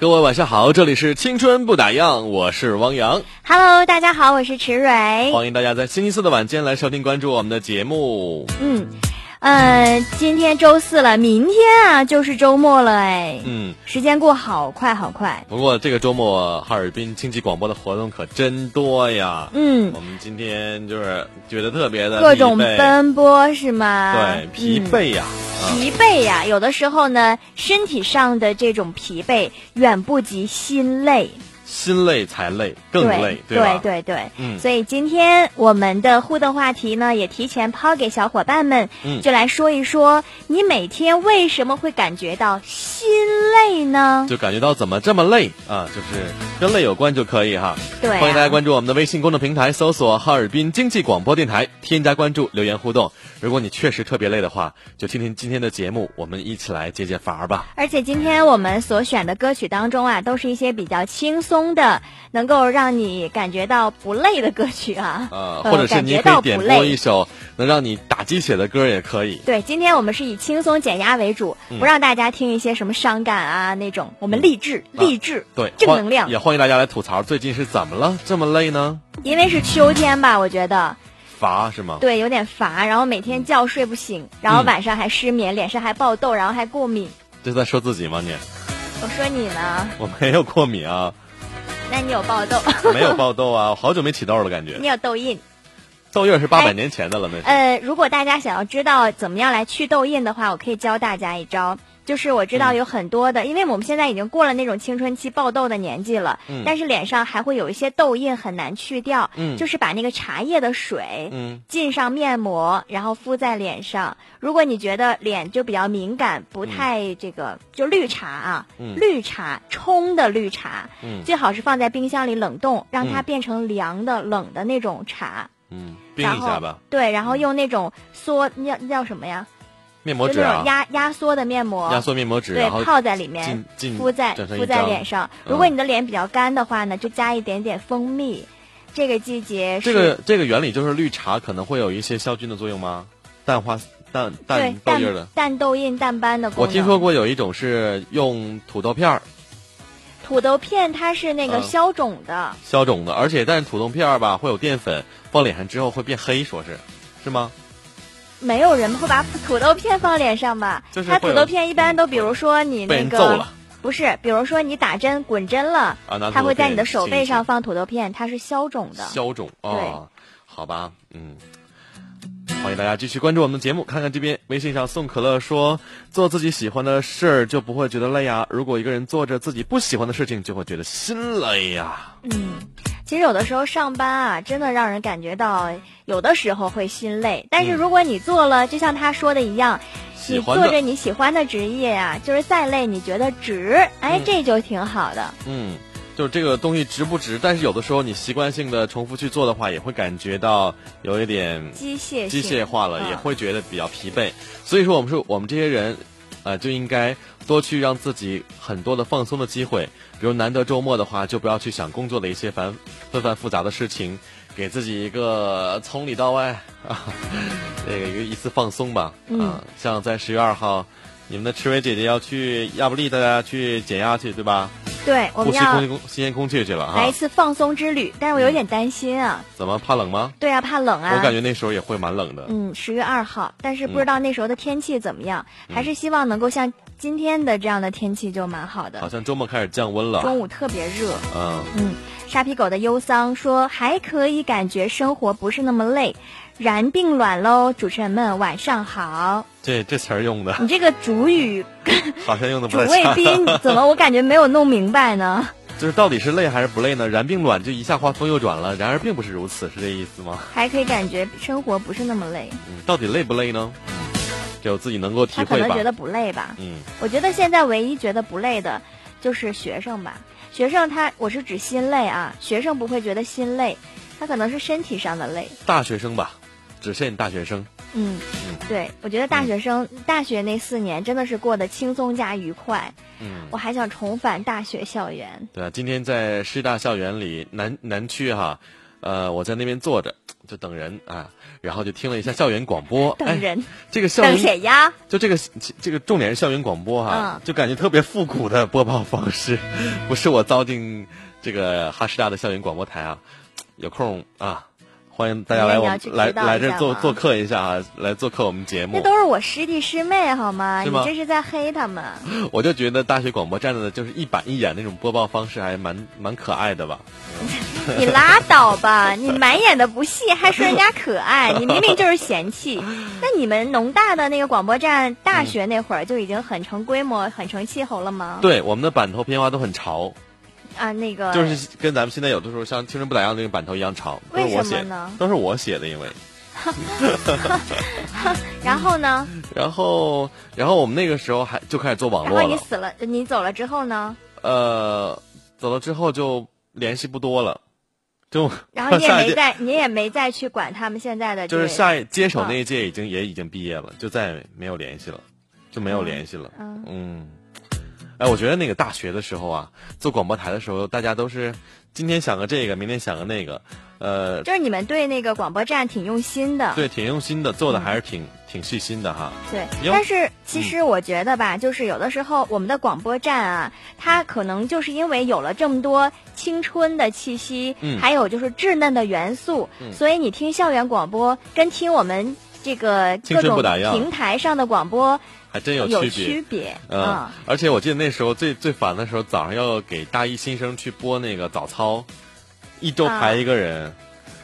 各位晚上好，这里是青春不打烊，我是汪洋。Hello，大家好，我是池蕊。欢迎大家在星期四的晚间来收听关注我们的节目。嗯，呃，今天周四了，明天啊就是周末了哎。嗯，时间过好快好快。不过这个周末哈尔滨经济广播的活动可真多呀。嗯我，们今天就是觉得特别的各种奔波是吗？对疲嗯惫呀。啊，疲惫呀、有的时候呢，身体上的这种疲惫远不及心累，心累才累，更累，对吧？对对嗯所以今天我们的互动话题呢，也提前抛给小伙伴们，嗯就来说一说你每天为什么会感觉到心累呢？就感觉到怎么这么累啊？就是跟累有关就可以哈。对、啊，欢迎大家关注我们的微信公众平台，搜索哈尔滨经济广播电台，添加关注，留言互动。如果你确实特别累的话，就听听今天的节目，我们一起来解解乏吧。而且今天我们所选的歌曲当中啊，都是一些比较轻松的，能够让你感觉到不累的歌曲啊。呃，呃或者是你可以点不累播一首能让你打鸡血的歌也可以。对，今天我们是以轻松减压为主，嗯不让大家听一些什么伤感啊那种，我们励志、励志、对，正能量也。欢迎大家来吐槽，最近是怎么了这么累呢？因为是秋天吧，我觉得乏是吗？对有点乏，然后每天觉睡不醒，然后嗯晚上还失眠，脸上还爆痘，然后还过敏。这在说自己吗你？我说你呢？我没有过敏啊，那你有爆痘？没有爆痘啊，我 好久没起痘了，感觉你有痘印？痘印是八百哎年前的了，那是。呃，如果大家想要知道怎么样来去痘印的话，我可以教大家一招。就是我知道嗯。有很多的，因为我们现在已经过了那种青春期爆痘的年纪了，嗯。但是脸上还会有一些痘印很难去掉。嗯。就是把那个茶叶的水，嗯。浸上面膜，然后敷在脸上。如果你觉得脸就比较敏感，不太这个，就绿茶啊，嗯。绿茶冲的绿茶，嗯。最好是放在冰箱里冷冻，让它嗯。变成凉的冷的那种茶。嗯，冰然后一下吧，对，然后用那种缩，那叫什么呀？面膜纸啊就那种，压压缩的面膜，压缩面膜纸，对，泡在里面敷在敷在脸上。嗯如果你的脸比较干的话呢，就加一点点蜂蜜。这个季节是这个这个原理就是绿茶可能会有一些消菌的作用吗？淡化淡淡痘印的淡。淡痘印、淡斑的。我听说过有一种是用土豆片儿土豆片，它是那个嗯消肿的。消肿的，而且但是土豆片儿吧会有淀粉，放脸上之后会变黑，说是是吗？没有人会把土豆片放脸上吧？它就是会有土豆片一般都，比如说你那个不是，比如说你打针滚针了，啊，它会在你的手背上放土豆片，它是消肿的。消肿啊，好吧，嗯。欢迎大家继续关注我们的节目，看看这边微信上宋可乐说：“做自己喜欢的事儿就不会觉得累呀。如果一个人做着自己不喜欢的事情，就会觉得心累呀。嗯，其实有的时候上班啊，真的让人感觉到有的时候会心累。但是嗯如果你做了，就像他说的一样，你做着你喜欢的职业呀、就是再累你觉得值，哎，嗯这就挺好的。嗯，就是这个东西值不值？但是有的时候你习惯性的重复去做的话，也会感觉到有一点机械机械化了，嗯也会觉得比较疲惫。所以说，我们说我们这些人，呃，就应该多去让自己很多的放松的机会。比如难得周末的话，就不要去想工作的一些繁纷繁复杂的事情，给自己一个从里到外啊，这个一个一次放松吧。嗯啊，像在十月二号，你们的赤薇姐姐要去亚布力，大家去减压去，对吧？对，我呼吸们要空气空新鲜空气去了来一。次放松之旅，但是我有点担心啊。怎么怕冷吗？对啊，怕冷啊。我感觉那时候也会蛮冷的。嗯，十月二号，但是不知道那时候的天气怎么样，嗯还是希望能够像今天的这样的天气就蛮好的。好像周末开始降温了。中午特别热。嗯，嗯，沙皮狗的忧桑说还可以感觉生活不是那么累，然并卵喽。主持人们晚上好。这这词儿用的你这个主语 好像用的不 主太主。谓宾怎么我感觉没有弄明白呢？就是到底是累还是不累呢？然并卵就一下话锋又转了，然而并不是如此，是这意思吗？还可以感觉生活不是那么累，嗯，到底累不累呢？嗯，只有自己能够体会吧他可能觉。得不累吧。嗯，我觉得现在唯一觉得不累的，就是学生吧。学生他，我是指心累啊，学生不会觉得心累，他可能是身体上的累。大学生吧，只限大学生。嗯，对，我觉得大学生、大学那四年真的是过得轻松加愉快。嗯，我还想重返大学校园。对啊，今天在师大校园里南南区哈，呃，我在那边坐着就等人啊，然后就听了一下校园广播。等人哎、这个校等园谁呀？就这个这个重点是校园广播哈，嗯就感觉特别复古的播报方式，不是我糟践这个哈师大的校园广播台啊，有空啊。欢迎大家来我们来来这做做客一下啊，来做客我们节目。那都是我师弟师妹好吗？你这是在黑他们。我就觉得大学广播站的就是一板一眼那种播报方式，还蛮蛮可爱的吧。你拉倒吧！你满眼的不屑，还说人家可爱，你明明就是嫌弃。那你们农大的那个广播站，大学那会儿就已经很成规模、很成气候了吗？对，我们的版头片花都很潮，啊，那个就是跟咱们现在有的时候像《青春不打烊》那个版头一样长，都是为我写什么呢都是我写的，因为。然后呢？然后，然后我们那个时候还就开始做网络了。后你死了，你走了之后呢？呃，走了之后就联系不多了，就 然后你也没再，你也没再去管他们现在的就是下一接手嗯那一届已经、也已经毕业了，就再也没有联系了，就没有联系了。嗯嗯，哎，我觉得那个大学的时候啊，做广播台的时候，大家都是今天想个这个，明天想个那个，呃，就是你们对那个广播站挺用心的。对，挺用心的，做的还是挺、挺细心的哈。对，但是其实我觉得吧，就是有的时候我们的广播站啊，它可能就是因为有了这么多青春的气息，嗯还有就是稚嫩的元素，所以你听校园广播跟听我们这个各种平台上的广播还真有有区别。区别。嗯，而且我记得那时候最最烦的时候，早上要给大一新生去播那个早操，一周排一个人，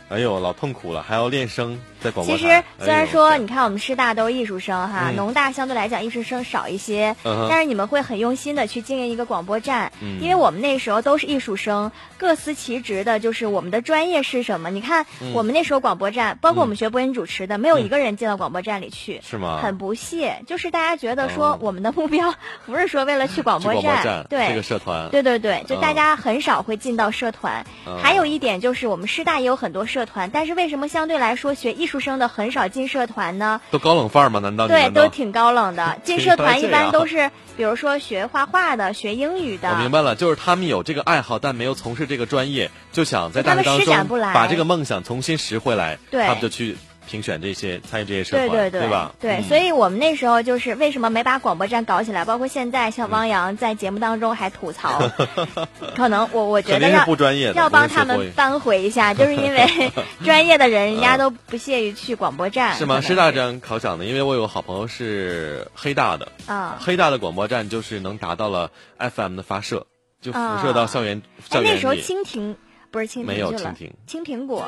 哎呦，老痛苦了，还要练声在广播其。实虽然说你看我们师大都是艺术生哈，嗯农大相对来讲艺术生少一些，嗯但是你们会很用心的去经营一个广播站，嗯因为我们那时候都是艺术生，各司其职的，就是我们的专业是什么？你看、嗯我们那时候广播站，包括我们学播音主持的，没有一个人进到广播站里去。是吗？很不屑，就是大家觉得说哦我们的目标不是说为了去广播站，对，这个社团，对对对，就嗯大家很少会进到社团。嗯还有一点就是，我们师大也有很多社团，但是为什么相对来说学艺术生的很少进社团呢？都高冷范儿吗？难道你对，们都挺高冷的。进社团一般都是，比如说学画画的、学英语的。我明白了，就是他们有这个爱好，但没有从事这个专业，就想在大学当中把这个梦想重新拾回来，对他们就去评选这些参与这些社对团，对对吧？对，嗯。所以我们那时候就是为什么没把广播站搞起来，包括现在像汪洋在节目当中还吐槽，可能我我觉得要不专业，要帮他们扳回一下，就是因为 专业的人人家都不屑于去广播站，是吗？师大这样考场的，因为我有个好朋友是黑大的，啊。黑大的广播站就是能达到了 FM 的发射，就辐射到校园、校哎，园里。那时候蜻蜓不是蜻蜓没有蜻蜓，青苹果，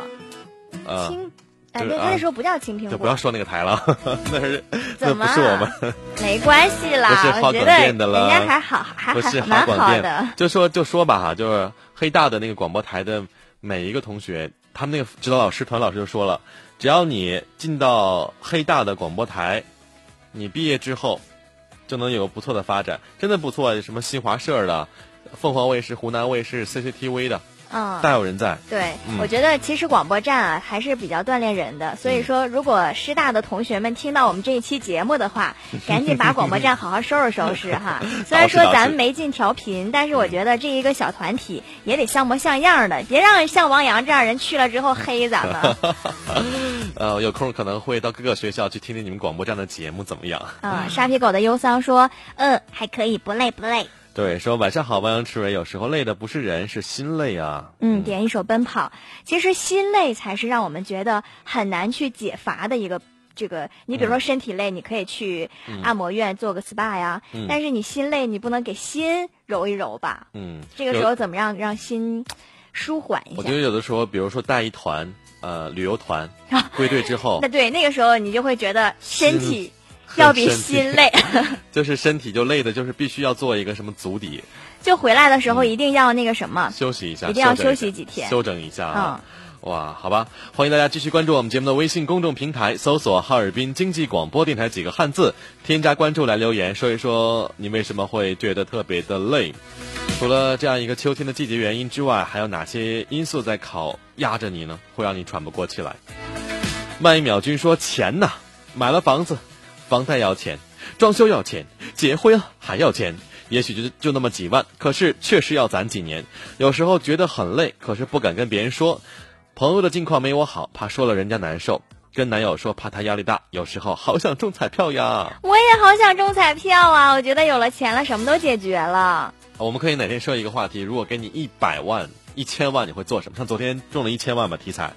呃，青，哎，就是对，它那时候不叫青苹果，就不要说那个台了，那是那怎么不是我们，没关系啦 不是，好广电的了人家还好，还不是还蛮华广电好的。就说就说吧哈，就是黑大的那个广播台的每一个同学，他们那个指导老师、团老师就说了，只要你进到黑大的广播台，你毕业之后就能有不错的发展，真的不错，什么新华社的、凤凰卫视、湖南卫视、CCTV 的，嗯，大有人在。对，嗯我觉得其实广播站啊还是比较锻炼人的，所以说如果师大的同学们听到我们这一期节目的话，赶紧把广播站好好收拾收拾哈。虽然说咱们没进调频，但是我觉得这一个小团体也得像模像样的，别让像王洋这样人去了之后黑咱们。呃，有空可能会到各个学校去听听你们广播站的节目怎么样？嗯，沙皮狗的忧桑说，嗯，还可以，不累不累。对，说晚上好，汪阳赤伟。有时候累的不是人，是心累啊。嗯，点一首《奔跑》。其实心累才是让我们觉得很难去解乏的一个这个。你比如说身体累，你可以去按摩院做个 SPA 呀。嗯但是你心累，你不能给心揉一揉吧？嗯，这个时候怎么样让心舒缓一下我觉？得有的时候，比如说带一团呃旅游团 归队之后那，对那个时候你就会觉得身体要比心累。就是身体就累的，就是必须要做一个什么足底 就回来的时候一定要那个什么。休息一下，一定要休息几天休整一下啊。嗯哇，好吧，欢迎大家继续关注我们节目的微信公众平台，搜索“哈尔滨经济广播电台”几个汉字，添加关注来留言，说一说你为什么会觉得特别的累。除了这样一个秋天的季节原因之外，还有哪些因素在考压着你呢？会让你喘不过气来？慢一秒君说：“钱呐，买了房子，房贷要钱，装修要钱，结婚还要钱。也许就就那么几万，可是确实要攒几年。有时候觉得很累，可是不敢跟别人说。朋友的近况没我好，怕说了人家难受。跟男友说，怕他压力大。有时候好想中彩票呀。我也好想中彩票啊！我觉得有了钱了，什么都解决了。我们可以哪天设一个话题，如果给你一百万、一千万，你会做什么？像昨天中了一千万吧，题材。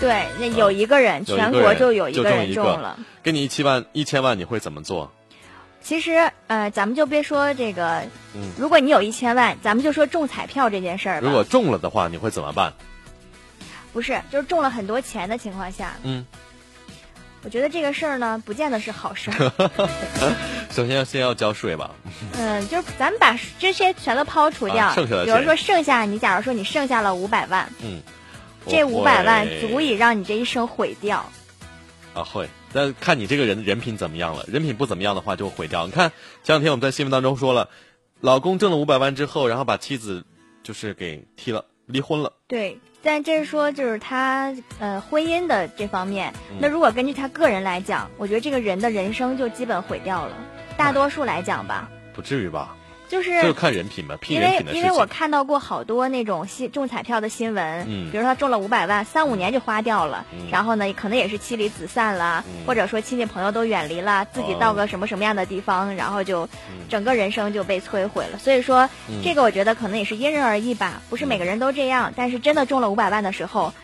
对，那有一个人，全国就有一个人中了。给你一千万，一千万你会怎么做？其实，呃，咱们就别说这个，嗯如果你有一千万，咱们就说中彩票这件事儿吧。如果中了的话，你会怎么办？不是，就是中了很多钱的情况下，嗯，我觉得这个事儿呢，不见得是好事儿。首先要先要交税吧。嗯，就是咱们把这些全都抛除掉，啊剩下的比如说剩下你，假如说你剩下了五百万，嗯，这我五百万足以让你这一生毁掉。啊，会，但看你这个人人品怎么样了。人品不怎么样的话，就毁掉。你看前两天我们在新闻当中说了，老公挣了五百万之后，然后把妻子就是给踢了，离婚了。对，但这是说就是他呃婚姻的这方面。嗯那如果根据他个人来讲，我觉得这个人的人生就基本毁掉了。大多数来讲吧，不至于吧？就是就是看人品吧，拼因为人品的事情。因为我看到过好多那种新中彩票的新闻，嗯比如说他中了五百万，三五年就花掉了，嗯然后呢，可能也是妻离子散了，嗯或者说亲戚朋友都远离了，自己到个什么什么样的地方，然后就嗯整个人生就被摧毁了。所以说，嗯这个我觉得可能也是因人而异吧，不是每个人都这样。但是真的中了五百万的时候，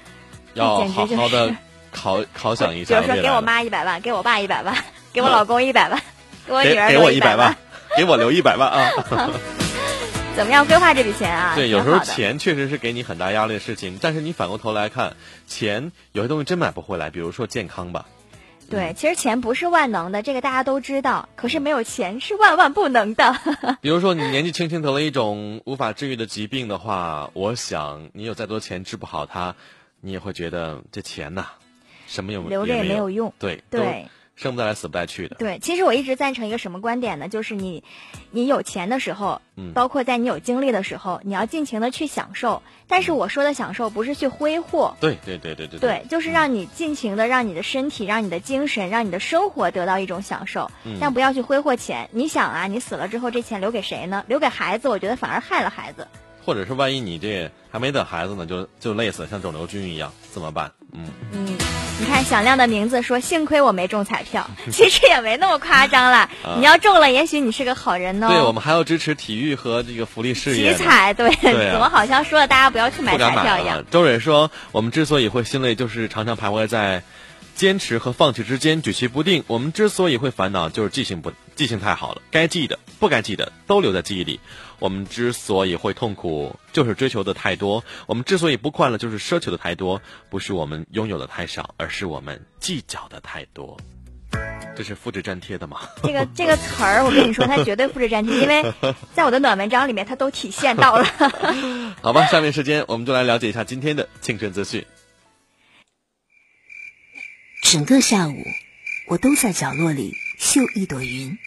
要简直就是好好的考考想一下比如说给我妈一百万，给我爸一百万，给我老公一百万，给我女儿给我一一百万，给我留一百万啊！怎么样规划这笔钱啊？对，有时候钱确实是给你很大压力的事情，但是你反过头来看，钱有些东西真买不回来，比如说健康吧。对，其实钱不是万能的，这个大家都知道。可是没有钱是万万不能的。比如说你年纪轻轻得了一种无法治愈的疾病的话，我想你有再多钱治不好它，你也会觉得这钱呐、什么用留着也没没有用对对，都生不带来死不带去的。对，其实我一直赞成一个什么观点呢？就是你，你有钱的时候，嗯包括在你有精力的时候，你要尽情的去享受。但是我说的享受不是去挥霍，对对对对对对，就是让你尽情的让你的身体、让你的精神、让你的生活得到一种享受，嗯但不要去挥霍钱。你想啊，你死了之后，这钱留给谁呢？留给孩子，我觉得反而害了孩子。或者是万一你这还没等孩子呢，就就累死了，像肿瘤君一样，怎么办？嗯，嗯，你看响亮的名字说，幸亏我没中彩票，其实也没那么夸张啦。你要中了，也许你是个好人哦。啊对，我们还要支持体育和这个福利事业体。彩，对，对啊怎么好像说了大家不要去买彩票一样？。周蕊说，我们之所以会心累，就是常常徘徊在坚持和放弃之间，举棋不定。我们之所以会烦恼，就是记性不记性太好了，该记的、不该记的都留在记忆里。我们之所以会痛苦，就是追求的太多；我们之所以不快乐，就是奢求的太多。不是我们拥有的太少，而是我们计较的太多。这是复制粘贴的吗？这个这个词儿，我跟你说，它绝对复制粘贴，因为在我的暖文章里面，它都体现到了。好吧，下面时间我们就来了解一下今天的青春资讯。整个下午，我都在角落里绣一朵云。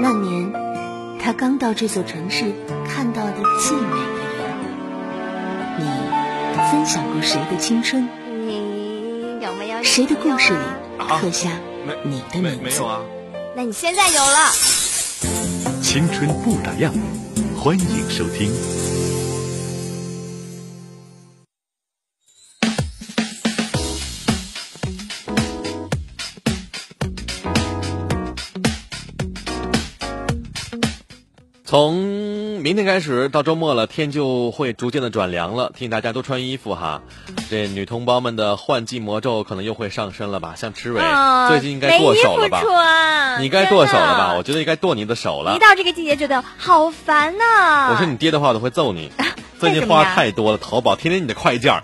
那年，他刚到这座城市看到的最美的人。你分享过谁的青春？你有没有？谁的故事里刻下你的名字？啊。那你现在有了。青春不打烊，欢迎收听。从明天开始到周末了，天就会逐渐的转凉了，提醒大家多穿衣服哈。这女同胞们的换季魔咒可能又会上身了吧？像池伟、啊最近应该剁手了吧你该剁手了吧？我觉得应该剁你的手了一。到这个季节，觉得好烦呐、我说你爹的话，我都会揍你。最近花太多了，淘宝天天你的快件儿，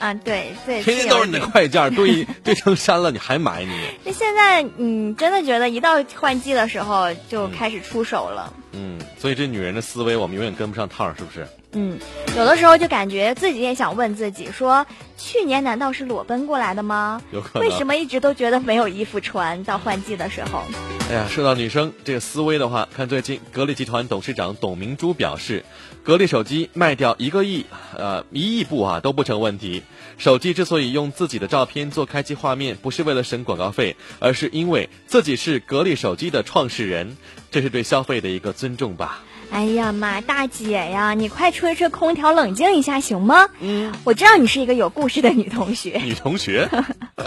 啊，对对，天天都是你的快件儿，堆 堆成山了，你还买你？那现在，嗯，真的觉得一到换季的时候就开始出手了。嗯，所以这女人的思维我们永远跟不上趟，是不是？嗯，有的时候就感觉自己也想问自己说，去年难道是裸奔过来的吗？有可能。为什么一直都觉得没有衣服穿？到换季的时候，哎呀，说到女生这个思维的话，看最近格力集团董事长董明珠表示，格力手机卖掉一个亿，呃，一亿部啊都不成问题。手机之所以用自己的照片做开机画面，不是为了省广告费，而是因为自己是格力手机的创始人，这是对消费的一个尊重吧。哎呀妈，大姐呀，你快吹吹空调，冷静一下行吗？嗯，我知道你是一个有故事的女同学，女同学，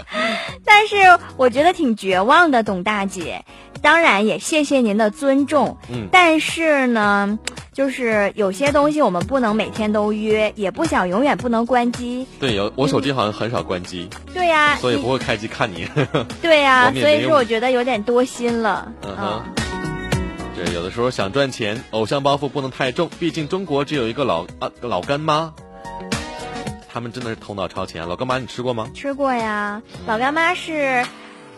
但是我觉得挺绝望的，董大姐。当然也谢谢您的尊重，嗯但是呢，就是有些东西我们不能每天都约，也不想永远不能关机。对，有我手机好像很少关机，对呀、所以不会开机看你。对呀、所以说我觉得有点多心了。嗯哼，对有的时候想赚钱，偶像包袱不能太重，毕竟中国只有一个老啊老干妈，他们真的是头脑超前啊。老干妈你吃过吗？吃过呀，老干妈是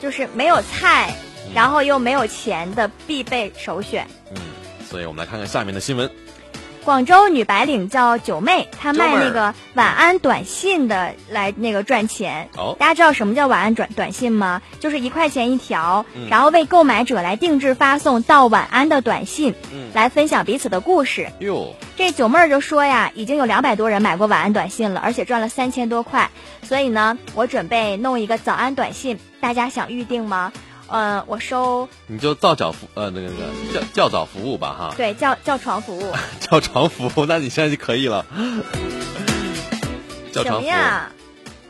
就是没有菜，然后又没有钱的必备首选。嗯，所以我们来看看下面的新闻。广州女白领叫九妹，她卖那个晚安短信的来那个赚钱。哦大家知道什么叫晚安短短信吗？就是一块钱一条，嗯然后为购买者来定制发送到晚安的短信，嗯来分享彼此的故事。哟，这九妹儿就说呀，已经有两百多人买过晚安短信了，而且赚了三千多块。所以呢，我准备弄一个早安短信，大家想预定吗？呃，我收你就造脚服呃那个那个叫叫早服务吧哈，对叫叫床服务，叫床服务，那你现在就可以了。叫什床服务么呀？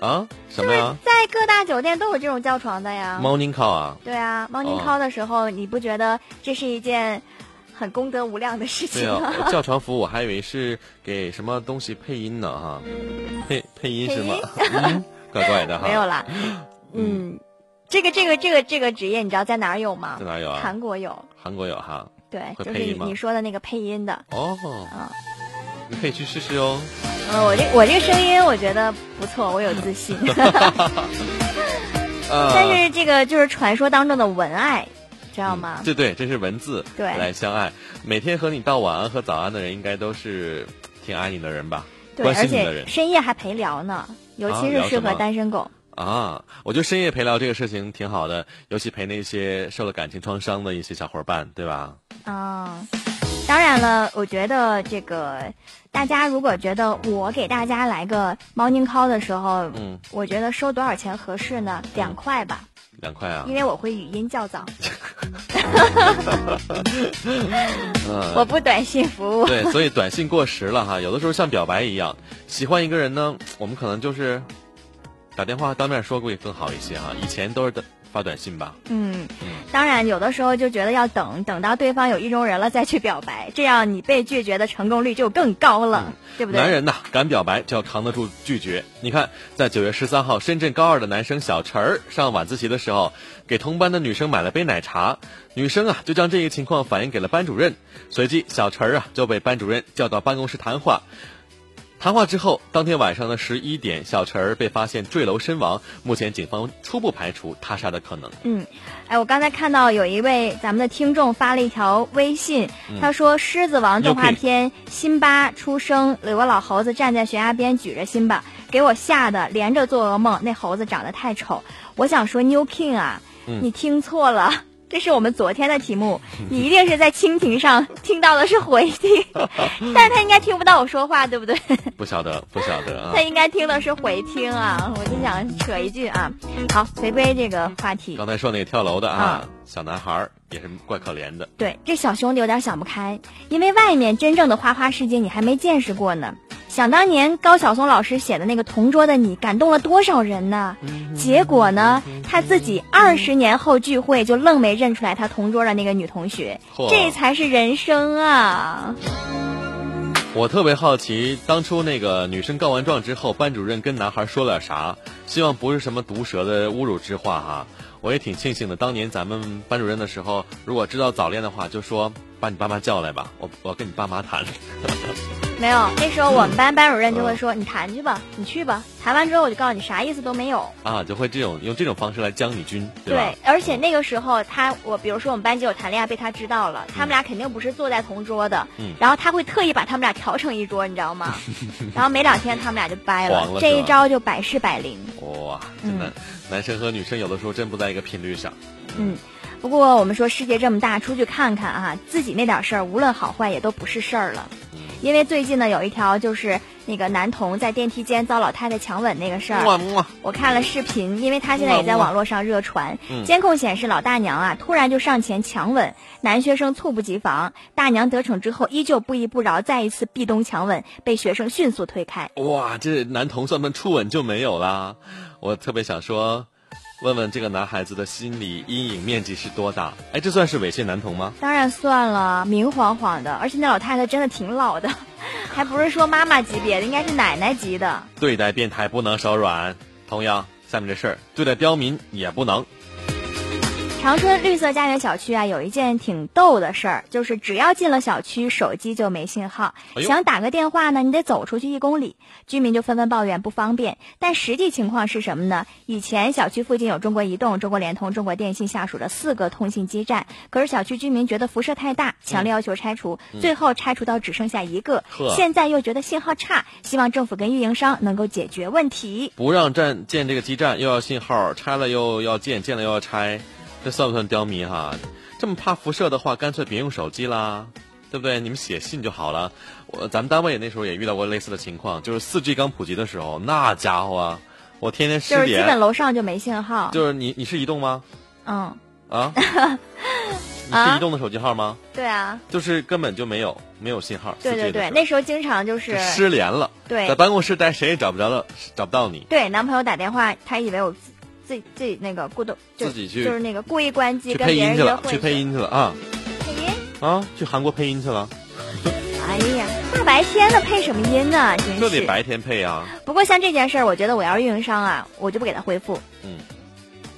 啊？什么呀在各大酒店都有这种叫床的呀。？Morning call 啊？对啊，morning 哦 call 的时候，你不觉得这是一件很功德无量的事对情吗？啊，叫床服务我还以为是给什么东西配音呢哈，配配音是吗？嗯，怪怪的哈。没有啦，嗯，这个这个这个这个职业，你知道在哪儿有吗在？哪儿有啊？韩国有，韩国有哈。对，就是你你说的那个配音的。哦，啊你可以去试试哦。嗯，我这我这个声音我觉得不错，我有自信。呃但是这个就是传说当中的文爱，知道吗？对对，这是文字对来相爱。每天和你道晚安和早安的人，应该都是挺爱你的人吧？对，关而心你的人且深夜还陪聊呢，尤其是适合单身狗。啊。我觉得深夜陪聊这个事情挺好的，尤其陪那些受了感情创伤的一些小伙伴，对吧？啊、当然了，我觉得这个大家如果觉得我给大家来个 morning call 的时候，嗯，我觉得收多少钱合适呢？两块吧，两块啊因。为我会语音较早，嗯，我不短信服务。对，所以短信过时了哈。有的时候像表白一样，喜欢一个人呢，我们可能就是打电话当面说会更好一些哈。以前都是发短信吧。嗯，当然有的时候就觉得要等等到对方有意中人了再去表白，这样你被拒绝的成功率就更高了，对不对？男人呐，敢表白就要扛得住拒绝。你看，在九月十三号，深圳高二的男生小陈儿上晚自习的时候，给同班的女生买了杯奶茶，女生啊就将这一情况反映给了班主任，随即小陈儿啊就被班主任叫到办公室谈话。谈话之后，当天晚上的十一点，小陈儿被发现坠楼身亡。目前警方初步排除他杀的可能。嗯，哎，我刚才看到有一位咱们的听众发了一条微信，他说《狮子王》动画片辛巴出生，有个老猴子站在悬崖边举着辛巴，给我吓得连着做噩梦。那猴子长得太丑，我想说 New King 啊，你听错了。这是我们昨天的题目，你一定是在蜻蜓上听到的是回听，但是他应该听不到我说话，对不对？不晓得，不晓得啊 他。应该听的是回听啊，我就想扯一句啊。好，回归这个话题。刚才说那个跳楼的啊，啊小男孩儿也是怪可怜的。对，这小兄弟有点想不开，因为外面真正的花花世界你还没见识过呢。想当年高晓松老师写的那个《同桌的你》，感动了多少人呢？结果呢，他自己二十年后聚会就愣没认出来他同桌的那个女同学，这才是人生啊！我特别好奇，当初那个女生告完状之后，班主任跟男孩说了啥？希望不是什么毒舌的侮辱之话哈。我也挺庆幸的，当年咱们班主任的时候，如果知道早恋的话，就说把你爸妈叫来吧，我我跟你爸妈谈。没有，那时候我们班班主任就会说：“你谈去吧，你去吧。”谈完之后我就告诉你，啥意思都没有。啊，就会这种用这种方式来将你军，对而且那个时候他我，比如说我们班级有谈恋爱被他知道了，他们俩肯定不是坐在同桌的，然后他会特意把他们俩调成一桌，你知道吗？然后没两天他们俩就掰了，这一招就百试百灵。哇，真的，男生和女生有的时候真不在一个频率上。嗯。不过我们说世界这么大，出去看看啊，自己那点事儿，无论好坏也都不是事儿了。因为最近呢，有一条就是那个男童在电梯间遭老太太强吻那个事儿，我看了视频，因为他现在也在网络上热传。监控显示，老大娘啊突然就上前强吻男学生，猝不及防，大娘得逞之后依旧不依不饶，再一次壁咚强吻，被学生迅速推开。哇，这男童算不算初吻就没有啦？我特别想说。问问这个男孩子的心理阴影面积是多大？哎，这算是猥亵男童吗？当然算了，明晃晃的，而且那老太太真的挺老的，还不是说妈妈级别的，应该是奶奶级的。对待变态不能手软，同样，下面这事儿对待刁民也不能。长春绿色家园小区啊，有一件挺逗的事儿，就是只要进了小区，手机就没信号。想打个电话呢，你得走出去一公里，居民就纷纷抱怨不方便。但实际情况是什么呢？以前小区附近有中国移动、中国联通、中国电信下属的四个通信基站，可是小区居民觉得辐射太大，强烈要求拆除，最后拆除到只剩下一个。现在又觉得信号差，希望政府跟运营商能够解决问题。不让站建这个基站，又要信号，拆了又要建，建了又要拆。这算不算刁民哈？这么怕辐射的话，干脆别用手机啦，对不对？你们写信就好了。我咱们单位那时候也遇到过类似的情况，就是四 G 刚普及的时候，那家伙啊，我天天失联，就是基本楼上就没信号。就是你你是移动吗？嗯。啊？你是移动的手机号吗？对啊。就是根本就没有没有信号。对对对，那时候经常就是失联了。对。在办公室待谁也找不着了，找不到你。对，男朋友打电话，他以为我。自己自己那个故动，自己去就是那个故意关机跟别人约会去配音去了啊！配音啊，去韩国配音去了。哎呀，大白天的配什么音呢？真是。就得白天配啊。不过像这件事儿，我觉得我要是运营商啊，我就不给他回复。嗯。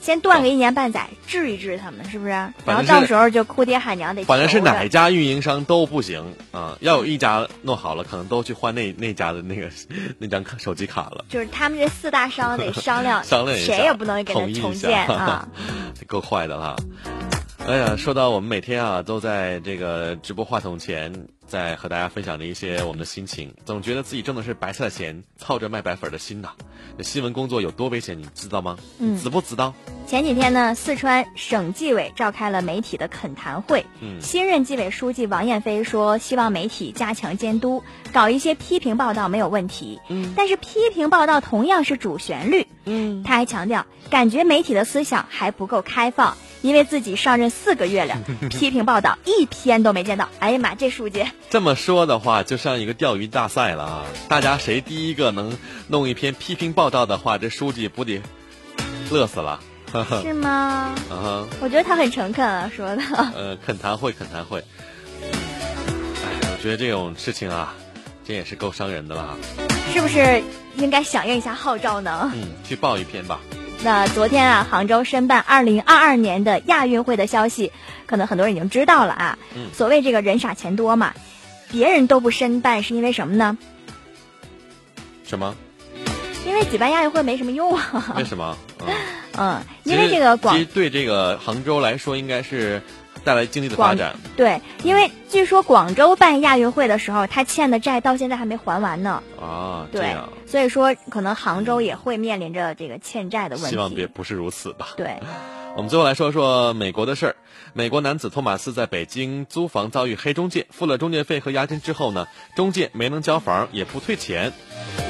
先断个一年半载，治一治他们，是不是？然后到时候就哭爹喊娘得。反正是哪家运营商都不行啊！要有一家弄好了，可能都去换那那家的那个 那张卡手机卡了。就是他们这四大商得 商量商量一下，谁也不能给他重建啊！够坏的哈！哎呀，说到我们每天啊都在这个直播话筒前，在和大家分享的一些我们的心情，总觉得自己挣的是白菜钱，操着卖白粉的心呐。这新闻工作有多危险，你知道吗？嗯，知不知道？前几天呢，四川省纪委召开了媒体的恳谈会。嗯，新任纪委书记王艳飞说，希望媒体加强监督，搞一些批评报道没有问题。嗯，但是批评报道同样是主旋律。嗯，他还强调，感觉媒体的思想还不够开放。因为自己上任四个月了，批评报道一篇都没见到。哎呀妈，这书记这么说的话，就像一个钓鱼大赛了啊！大家谁第一个能弄一篇批评报道的话，这书记不得乐死了？是吗？啊我觉得他很诚恳啊，说的。呃，恳谈会，恳谈会。哎，我觉得这种事情啊，这也是够伤人的了。是不是应该响应一下号召呢？嗯，去报一篇吧。那昨天啊，杭州申办二零二二年的亚运会的消息，可能很多人已经知道了啊。嗯。所谓这个人傻钱多嘛，别人都不申办是因为什么呢？什么？因为举办亚运会没什么用啊。为什么？嗯，因为这个广对这个杭州来说应该是。带来经济的发展，对，因为据说广州办亚运会的时候，他欠的债到现在还没还完呢。啊，对，所以说可能杭州也会面临着这个欠债的问题。希望别不是如此吧。对，我们最后来说说美国的事儿。美国男子托马斯在北京租房遭遇黑中介，付了中介费和押金之后呢，中介没能交房，也不退钱。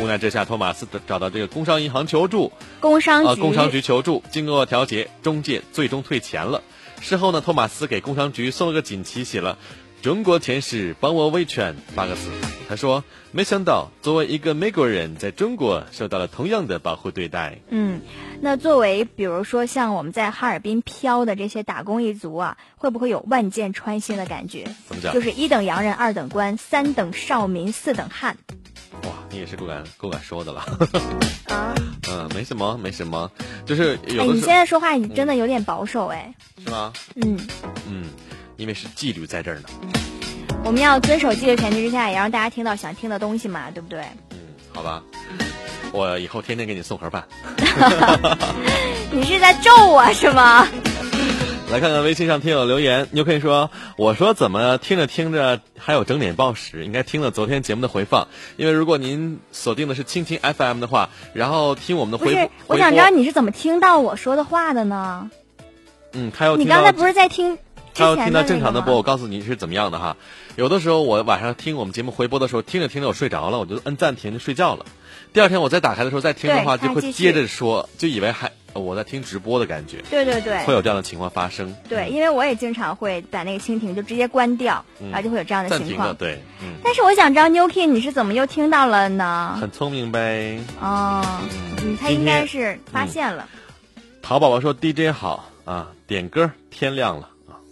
无奈之下，托马斯找到这个工商银行求助，工商局，工商局求助，经过调解，中介最终退钱了。事后呢，托马斯给工商局送了个锦旗，写了“中国天使帮我维权八个字。他说：“没想到作为一个美国人，在中国受到了同样的保护对待。”嗯，那作为比如说像我们在哈尔滨漂的这些打工一族啊，会不会有万箭穿心的感觉？怎么讲？就是一等洋人，二等官，三等少民，四等汉。哇，你也是够敢够敢说的了。啊，嗯，没什么，没什么，就是有。哎，你现在说话你真的有点保守哎。是吗？嗯嗯，因为是纪律在这儿呢。我们要遵守纪律前提之下，也让大家听到想听的东西嘛，对不对？嗯，好吧，我以后天天给你送盒饭。你是在咒我是吗？来看看微信上听友留言，你就可以说：“我说怎么听着听着还有整点报时？应该听了昨天节目的回放，因为如果您锁定的是蜻蜓 FM 的话，然后听我们的回不是，我想知道你是怎么听到我说的话的呢？嗯，他要你刚才不是在听？他要听到正常的播，我告诉你是怎么样的哈。有的时候我晚上听我们节目回播的时候，听着听着我睡着了，我就摁暂停就睡觉了。第二天我再打开的时候再听的话，就会接着说，就以为还我在听直播的感觉。对对对，会有这样的情况发生。对，因为我也经常会把那个蜻蜓就直接关掉，然后就会有这样的情况。对，嗯。但是我想知道 New King 你是怎么又听到了呢？很聪明呗。哦，嗯，他应该是发现了。淘宝宝说 DJ 好啊，点歌天亮了。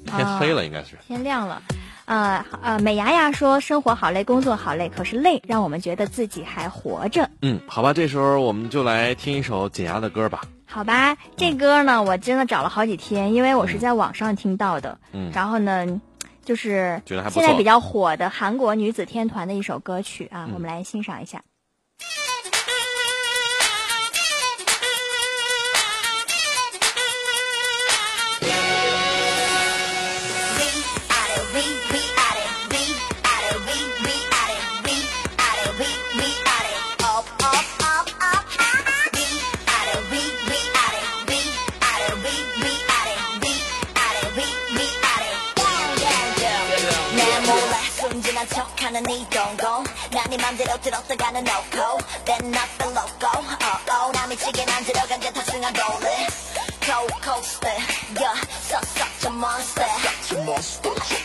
天黑了，应该是天亮了，呃呃，美牙牙说生活好累，工作好累，可是累让我们觉得自己还活着。嗯，好吧，这时候我们就来听一首解压的歌吧。好吧，这歌呢，我真的找了好几天，因为我是在网上听到的。嗯，然后呢，就是现在比较火的韩国女子天团的一首歌曲啊，我们来欣赏一下。 네 맘대로 들었다가는 no go Then not the logo oh oh 남이 지게 난 들어간 듯 탑승한 rolling Cold coaster yeah such such a monster such a monster such a monster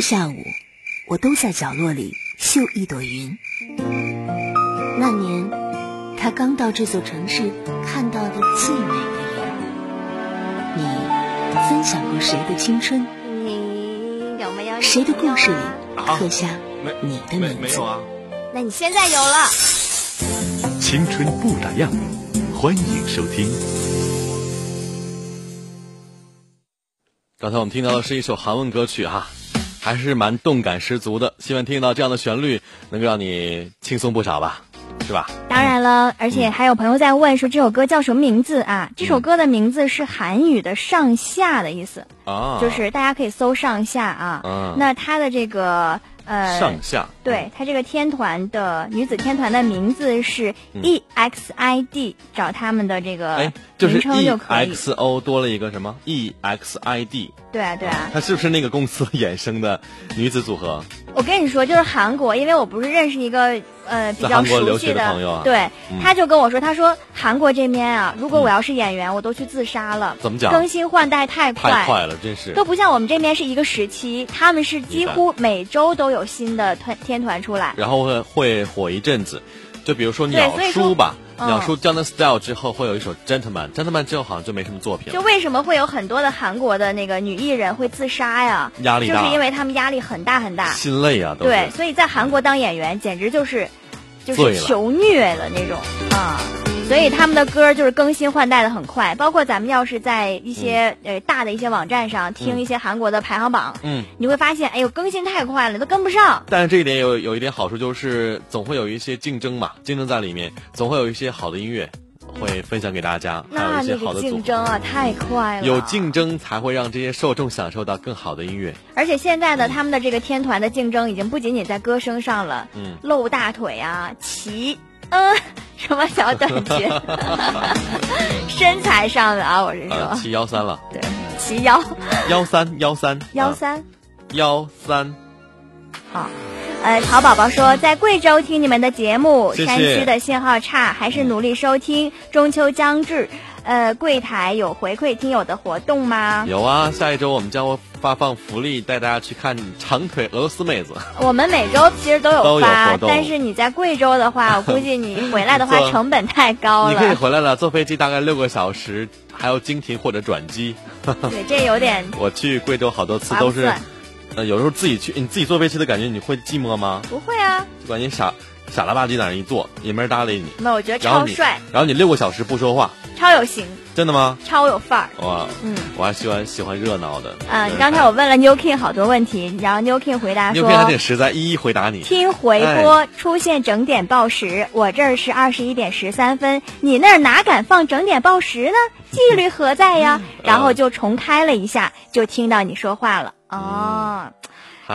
个下午，我都在角落里绣一朵云。那年，他刚到这座城市，看到的最美的云。你分享过谁的青春？你有没有谁的故事里啊刻下你的名字？没有啊？那你现在有了。青春不打烊，欢迎收听。刚才我们听到的是一首韩文歌曲哈、还是蛮动感十足的。希望听到这样的旋律，能够让你轻松不少吧，是吧？当然了，而且还有朋友在问说这首歌叫什么名字啊？这首歌的名字是韩语的“上下”的意思，啊，就是大家可以搜“上下”啊。嗯那它的这个呃，上下，对他这个天团的女子天团的名字是 EXID，、找他们的这个名称 E 就可以。X O 多了一个什么 E X I D，对啊，对啊。它是不是那个公司衍生的女子组合？我跟你说，就是韩国，因为我不是认识一个呃比较熟悉学的朋友啊对，嗯他就跟我说，他说韩国这边啊，如果我要是演员，我都去自杀了。怎么讲更新换代太快，太快了，真是。都不像我们这边是一个时期，他们是几乎每周都有新的团天团出来。然后会会火一阵子，就比如说对鸟叔吧，嗯鸟叔 Gangnam Style 之后会有一首 Gentleman，Gentleman 之后好像就没什么作品了。就为什么会有很多的韩国的那个女艺人会自杀呀？压力大就是因为他们压力很大很大。心累啊，都。对，所以在韩国当演员简直就是就是求虐的那种啊。所以他们的歌就是更新换代的很快，包括咱们要是在一些、呃大的一些网站上听一些韩国的排行榜，嗯，你会发现，哎呦，更新太快了，都跟不上。但是这一点有有一点好处，就是总会有一些竞争嘛，竞争在里面，总会有一些好的音乐会分享给大家，还有那一些那个竞好的组合。争啊，太快了。有竞争才会让这些受众享受到更好的音乐。而且现在呢，他们的这个天团的竞争已经不仅仅在歌声上了，嗯，露大腿啊，骑，嗯，什么小短裙，身材上的啊，我是呃，说，七幺三了，对，齐腰幺三幺三啊幺三幺三，好。呃，曹宝宝说在贵州听你们的节目，谢谢山区的信号差，还是努力收听。中秋将至，呃，柜台有回馈听友的活动吗？有啊，下一周我们将会发放福利，带大家去看长腿俄罗斯妹子。我们每周其实都有发，但是你在贵州的话，我估计你回来的话 成本太高了你可以了。回来了，坐飞机大概六个小时，还要经停或者转机。对，这有点 我去贵州好多次都是，呃，有时候自己去，你自己坐飞机的感觉，你会寂寞吗？不会啊，就感觉傻傻了吧唧在那儿一坐，也没人搭理你。没有，我觉得超帅、然后你六个小时不说话，超有型、真的吗？超有范儿。哇，嗯，我还喜欢喜欢热闹的。啊、你刚才我问了 New King 好多问题，然后 New King 回答牛片还说挺实在，一一回答你。听回播出现整点报时，我这儿是二十一点十三分，你那儿哪敢放整点报时呢？纪律何在呀？然后就重开了一下，就听到你说话了。哦，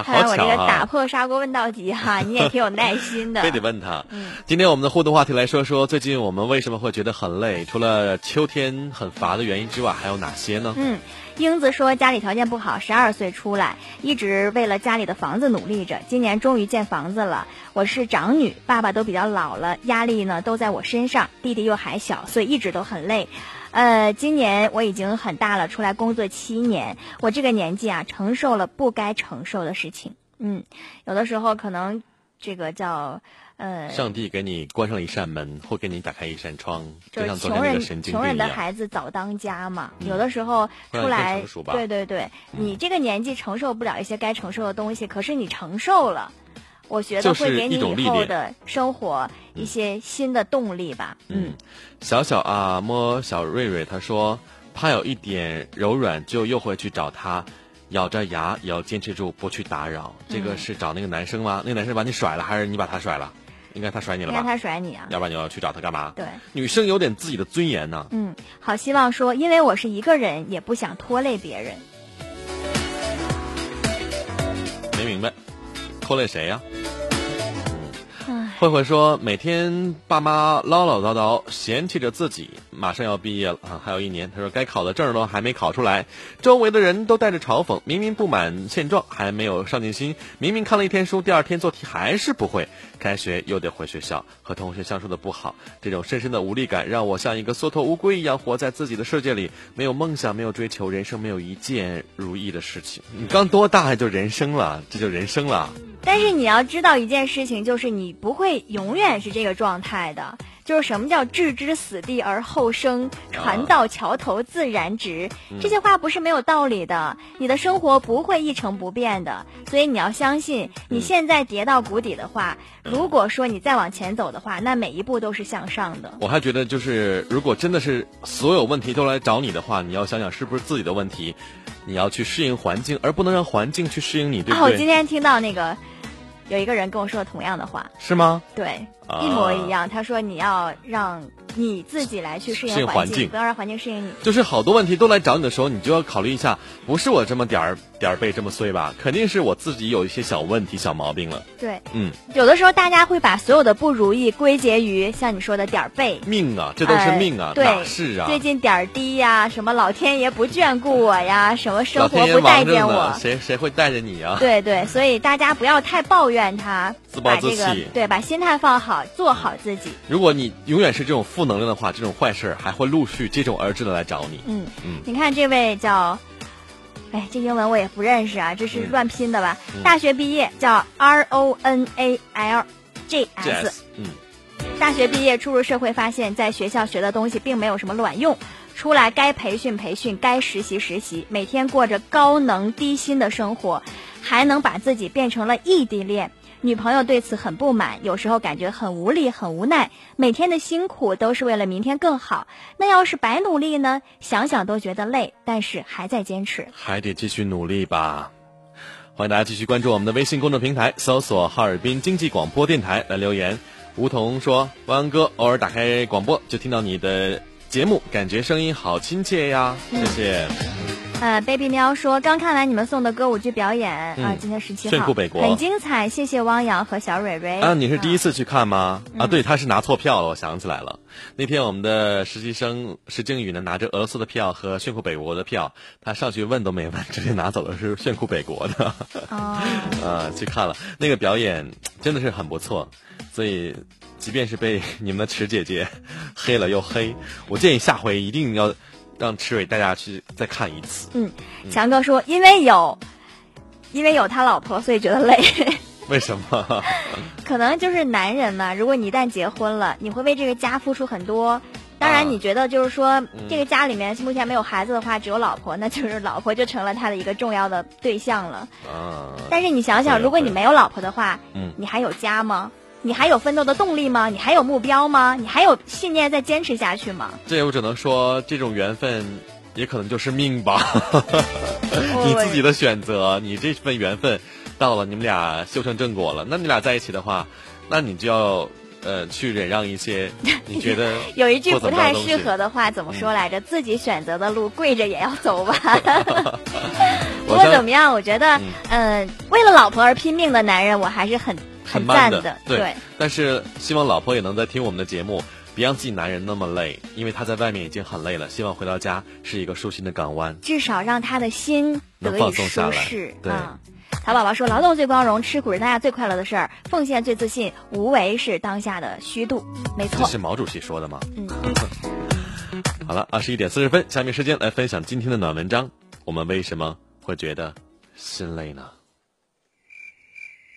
还看来好巧我这个打啊！破砂锅问到底哈，你也挺有耐心的。非得问他。嗯今天我们的互动话题来说说，最近我们为什么会觉得很累？除了秋天很乏的原因之外，还有哪些呢？嗯，英子说家里条件不好，十二岁出来，一直为了家里的房子努力着。今年终于建房子了。我是长女，爸爸都比较老了，压力呢都在我身上，弟弟又还小，所以一直都很累。呃，今年我已经很大了，出来工作七年，我这个年纪啊，承受了不该承受的事情。嗯，有的时候可能这个叫呃，上帝给你关上了一扇门，或给你打开一扇窗，就就是像昨天那穷人个神经穷人的。孩子早当家嘛，嗯有的时候出来对对对，你这个年纪承受不了一些该承受的东西，可是你承受了，我觉得会给你以后的生活一些新的动力吧。嗯，小小啊摸小瑞瑞，他说怕有一点柔软，就又会去找他，咬着牙也要坚持住，不去打扰。这嗯个是找那个男生吗？那个男生把你甩了，还是你把他甩了？应该他甩你了应该吧？他甩你啊，要不然你要去找他干嘛？对，女生有点自己的尊严呢、嗯，好希望说，因为我是一个人，也不想拖累别人。没明白，拖累谁呀、慧慧说，每天爸妈唠唠叨叨，嫌弃着自己，马上要毕业了啊，还有一年。他说，该考的证都还没考出来，周围的人都带着嘲讽，明明不满现状，还没有上进心，明明看了一天书，第二天做题还是不会，开学又得回学校，和同学相处的不好，这种深深的无力感，让我像一个缩头乌龟一样活在自己的世界里，没有梦想，没有追求，人生没有一件如意的事情。你刚多大就人生了，这就人生了。但是你要知道一件事情，就是你不会永远是这个状态的。就是什么叫置之死地而后生，船到桥头自然直。这些话不是没有道理的。你的生活不会一成不变的，所以你要相信，你现在跌到谷底的话，如果说你再往前走的话，那每一步都是向上的。我还觉得，就是如果真的是所有问题都来找你的话，你要想想是不是自己的问题，你要去适应环境，而不能让环境去适应你，对不对？我今天听到那个。有一个人跟我说了同样的话，是吗？对，一模一样。他说你要让。你自己来去适应环境，不要让环境适应你。就是好多问题都来找你的时候，你就要考虑一下，不是我这么点儿点儿背这么碎吧？肯定是我自己有一些小问题、小毛病了。对，嗯，有的时候大家会把所有的不如意归结于像你说的点儿背。命啊，这都是命啊，对，是啊。最近点儿低呀，什么老天爷不眷顾我呀，什么生活不待见我，谁谁会带着你啊？对对，所以大家不要太抱怨他，自暴自弃。对，把心态放好，做好自己。如果你永远是这种负能量的话，这种坏。事还会陆续接踵而至的来找你。嗯嗯，你看这位叫，哎，这英文我也不认识啊，这是乱拼的吧？大学毕业叫 R O N A L J S。嗯，大学毕业初入社会，发现在学校学的东西并没有什么卵用，出来该培训培训，该实习实习，每天过着高能低薪的生活，还能把自己变成了异地恋。女朋友对此很不满，有时候感觉很无力、很无奈。每天的辛苦都是为了明天更好，那要是白努力呢？想想都觉得累，但是还在坚持，还得继续努力吧。欢迎大家继续关注我们的微信公众平台，搜索“哈尔滨经济广播电台”来留言。梧桐说：“汪哥，偶尔打开广播就听到你的节目，感觉声音好亲切呀，谢谢。”呃，baby 喵说刚看完你们送的歌舞剧表演啊，今天十七号，很精彩，谢谢汪洋和小蕊蕊啊。你是第一次去看吗？啊，对，他是拿错票了，我想起来了。那天我们的实习生石靖宇呢，拿着俄罗斯的票和炫酷北国的票，他上去问都没问，直接拿走的是炫酷北国的。哦，啊，去看了那个表演，真的是很不错。所以，即便是被你们的池姐姐 黑了又黑，我建议下回一定要。让池蕊带大家去再看一次。嗯，强哥说，因为有，因为有他老婆，所以觉得累。为什么？可能就是男人嘛。如果你一旦结婚了，你会为这个家付出很多。当然，你觉得就是说，这个家里面目前没有孩子的话，只有老婆，那就是老婆就成了他的一个重要的对象了。啊。但是你想想，如果你没有老婆的话，嗯，你还有家吗？你还有奋斗的动力吗？你还有目标吗？你还有信念在坚持下去吗？这我只能说，这种缘分也可能就是命吧。你自己的选择，你这份缘分到了，你们俩修成正果了。那你俩在一起的话，那你就要呃去忍让一些。你觉得有一句不太适合的话，怎么说来着？自己选择的路，跪着也要走完。不过怎么样？我觉得，嗯，为了老婆而拼命的男人，我还是很。很慢的，对。但是希望老婆也能在听我们的节目，别让自己男人那么累，因为他在外面已经很累了。希望回到家是一个舒心的港湾，至少让他的心得以舒适。对，曹宝宝说：“劳动最光荣，吃苦是大家最快乐的事儿，奉献最自信，无为是当下的虚度。”没错，这是毛主席说的吗？嗯。好了，二十一点四十分，下面时间来分享今天的暖文章。我们为什么会觉得心累呢？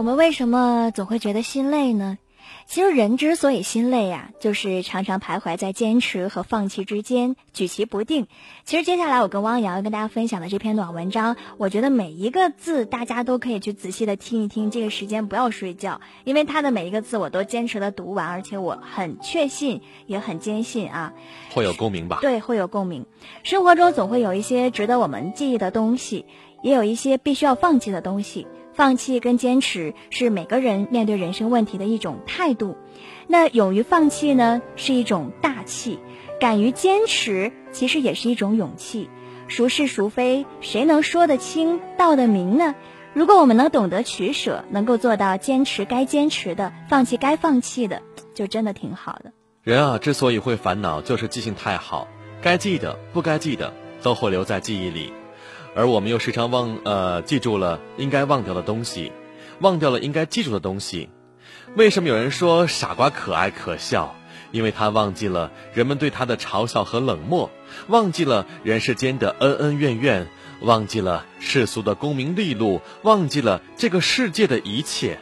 我们为什么总会觉得心累呢？其实人之所以心累啊，就是常常徘徊在坚持和放弃之间，举棋不定。其实接下来我跟汪洋要跟大家分享的这篇短文章，我觉得每一个字大家都可以去仔细的听一听。这个时间不要睡觉，因为他的每一个字我都坚持的读完，而且我很确信，也很坚信啊，会有共鸣吧？对，会有共鸣。生活中总会有一些值得我们记忆的东西，也有一些必须要放弃的东西。放弃跟坚持是每个人面对人生问题的一种态度，那勇于放弃呢是一种大气，敢于坚持其实也是一种勇气。孰是孰非，谁能说得清道得明呢？如果我们能懂得取舍，能够做到坚持该坚持的，放弃该放弃的，就真的挺好的。人啊，之所以会烦恼，就是记性太好，该记的、不该记的都会留在记忆里。而我们又时常忘呃记住了应该忘掉的东西，忘掉了应该记住的东西。为什么有人说傻瓜可爱可笑？因为他忘记了人们对他的嘲笑和冷漠，忘记了人世间的恩恩怨怨，忘记了世俗的功名利禄，忘记了这个世界的一切。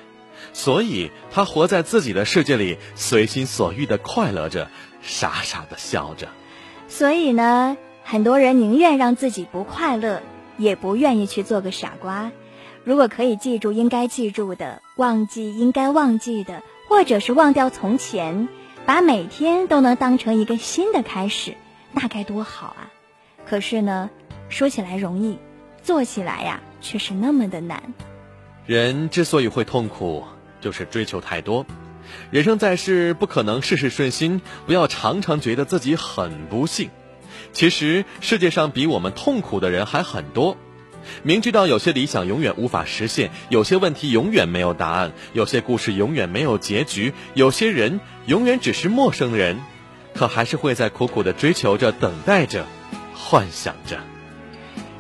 所以他活在自己的世界里，随心所欲的快乐着，傻傻的笑着。所以呢，很多人宁愿让自己不快乐。也不愿意去做个傻瓜。如果可以记住应该记住的，忘记应该忘记的，或者是忘掉从前，把每天都能当成一个新的开始，那该多好啊！可是呢，说起来容易，做起来呀却是那么的难。人之所以会痛苦，就是追求太多。人生在世，不可能事事顺心，不要常常觉得自己很不幸。其实世界上比我们痛苦的人还很多，明知道有些理想永远无法实现，有些问题永远没有答案，有些故事永远没有结局，有些人永远只是陌生人，可还是会在苦苦的追求着、等待着、幻想着。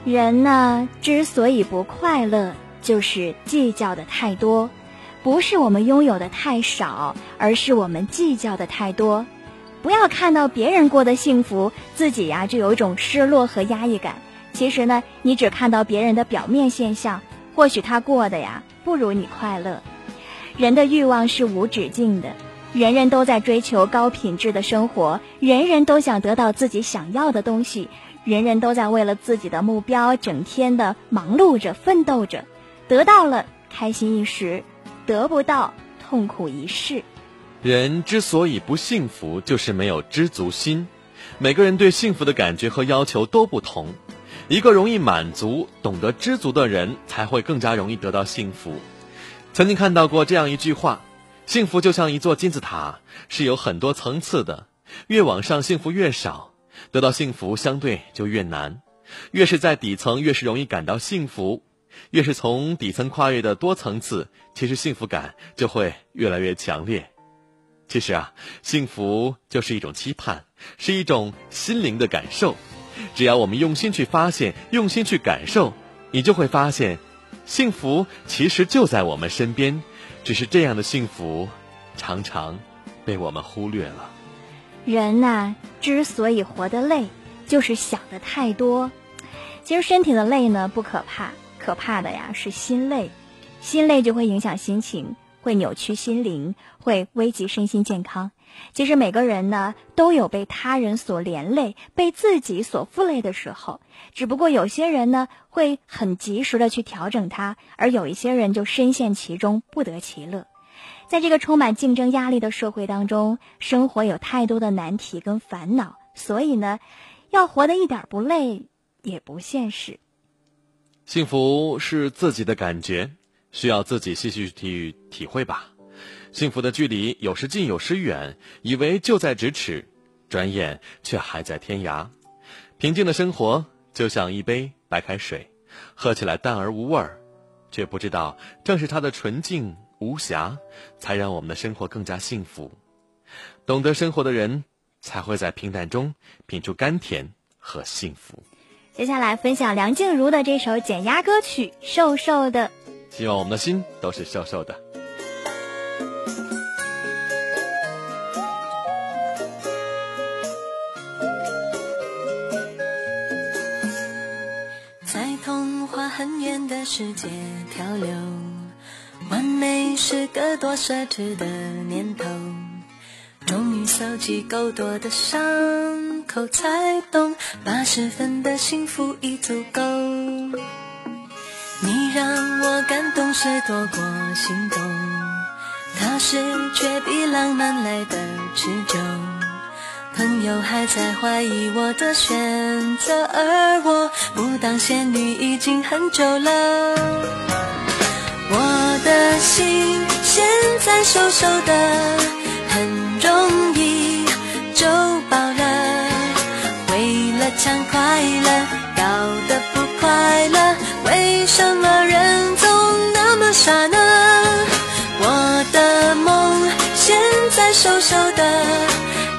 人呢，之所以不快乐，就是计较的太多，不是我们拥有的太少，而是我们计较的太多。不要看到别人过得幸福，自己呀就有一种失落和压抑感。其实呢，你只看到别人的表面现象，或许他过得呀不如你快乐。人的欲望是无止境的，人人都在追求高品质的生活，人人都想得到自己想要的东西，人人都在为了自己的目标整天的忙碌着、奋斗着。得到了开心一时，得不到痛苦一世。人之所以不幸福，就是没有知足心。每个人对幸福的感觉和要求都不同。一个容易满足、懂得知足的人，才会更加容易得到幸福。曾经看到过这样一句话：幸福就像一座金字塔，是有很多层次的。越往上，幸福越少，得到幸福相对就越难。越是在底层，越是容易感到幸福；越是从底层跨越的多层次，其实幸福感就会越来越强烈。其实啊，幸福就是一种期盼，是一种心灵的感受。只要我们用心去发现，用心去感受，你就会发现，幸福其实就在我们身边。只是这样的幸福，常常被我们忽略了。人呐，之所以活得累，就是想的太多。其实身体的累呢不可怕，可怕的呀是心累，心累就会影响心情。会扭曲心灵，会危及身心健康。其实每个人呢，都有被他人所连累、被自己所负累的时候。只不过有些人呢，会很及时的去调整它，而有一些人就深陷其中，不得其乐。在这个充满竞争压力的社会当中，生活有太多的难题跟烦恼，所以呢，要活得一点不累也不现实。幸福是自己的感觉。需要自己细细去体会吧。幸福的距离有时近有时远，以为就在咫尺，转眼却还在天涯。平静的生活就像一杯白开水，喝起来淡而无味儿，却不知道正是它的纯净无瑕，才让我们的生活更加幸福。懂得生活的人，才会在平淡中品出甘甜和幸福。接下来分享梁静茹的这首减压歌曲《瘦瘦的》。希望我们的心都是瘦瘦的。在童话很远的世界漂流，完。美是个多奢侈的念头。终于搜集够多的伤口，才懂八十分的幸福已足够。你让我感动是多过心动，踏实却比浪漫来的持久。朋友还在怀疑我的选择，而我不当仙女已经很久了。我的心现在瘦瘦的，很容易就饱了。为了抢快乐，搞，为什么人总那么傻呢？我的梦现在瘦瘦的。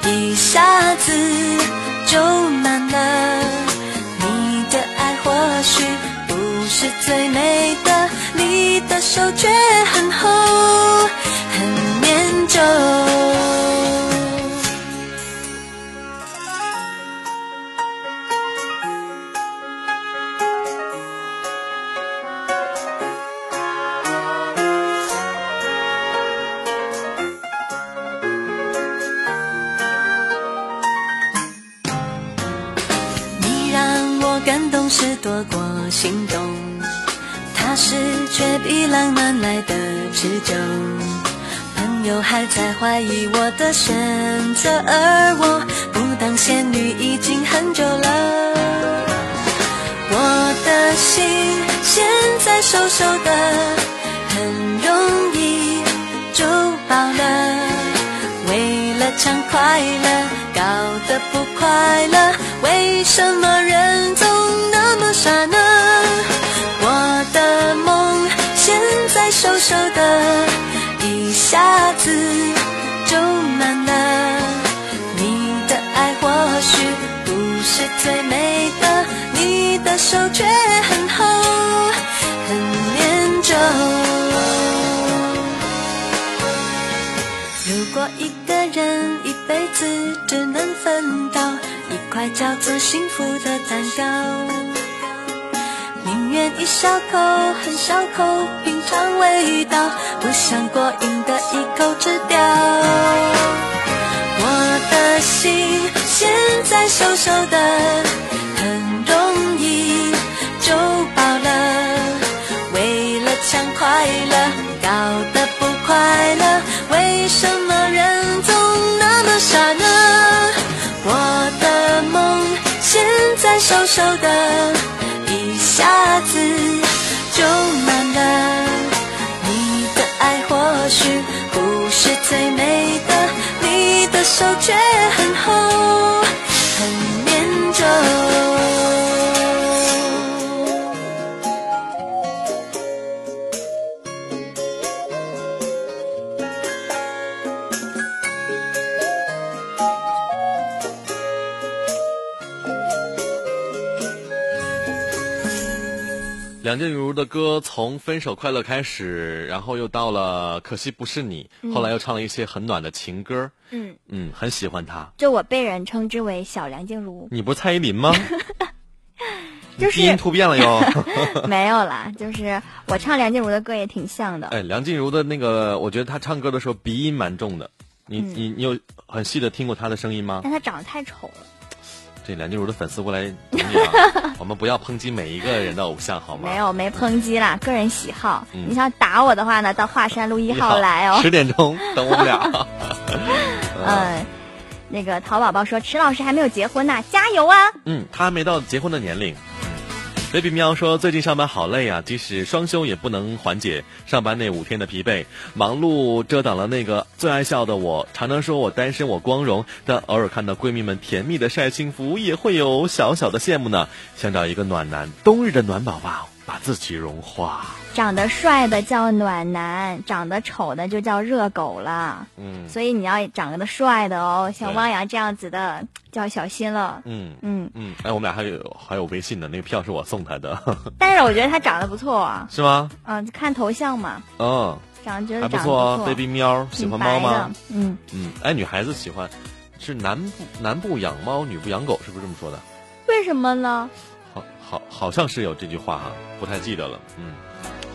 一下子就满了，你的爱或许不是最美的，你的手却很厚，很念旧。怀疑我的选择，而我不当仙女已经很久了。我的心现在瘦瘦的，很容易就饱了。为了抢快乐，搞得不快乐，为什么人总？那么傻呢，我的梦现在瘦瘦的，一下最美的，你的手却很厚，很念旧。如果一个人一辈子只能分到一块叫做幸福的蛋糕。宁愿一小口，很小口，品尝味道，不想过瘾的一口吃掉。我的心现在瘦瘦的，很容易就饱了。为了抢快乐，搞得不快乐，为什么人总那么傻呢？我的梦现在瘦瘦的。一下子就满了，你的爱或许不是最美，的手却很厚，很念旧。梁静茹的歌从《分手快乐》开始，然后又到了《可惜不是你》，后来又唱了一些很暖的情歌。嗯嗯，很喜欢她。就我被人称之为小梁静茹。你不是蔡依林吗？就是基因突变了哟。没有啦，就是我唱梁静茹的歌也挺像的。哎，梁静茹的那个，我觉得她唱歌的时候鼻音蛮重的。你你你有很细的听过她的声音吗？但她长得太丑了。这梁静茹的粉丝过来，我们不要抨击每一个人的偶像好吗？没有，没抨击啦，个人喜好。你想打我的话呢，到华山路一号来哦。十点钟 等我们俩。嗯，那个淘宝宝说，迟老师还没有结婚呢，加油啊！嗯，他还没到结婚的年龄。Baby 喵说：“最近上班好累啊，即使双休也不能缓解上班那五天的疲惫。忙碌遮挡了那个最爱笑的我，常常说我单身我光荣，但偶尔看到闺蜜们甜蜜的晒幸福，也会有小小的羡慕呢。想找一个暖男，冬日的暖宝宝。”把自己融化。长得帅的叫暖男，长得丑的就叫热狗了。嗯，所以你要长得帅的哦，像汪洋这样子的就要小心了。嗯嗯嗯，哎，我们俩还有还有微信呢那个票是我送他的。但是我觉得他长得不错啊。是吗？嗯，看头像嘛。嗯，长得觉得还不错。baby 喵喜欢猫吗？嗯嗯，哎，女孩子喜欢是男不男不养猫，女不养狗，是不是这么说的？为什么呢？好，好像是有这句话哈，不太记得了。嗯，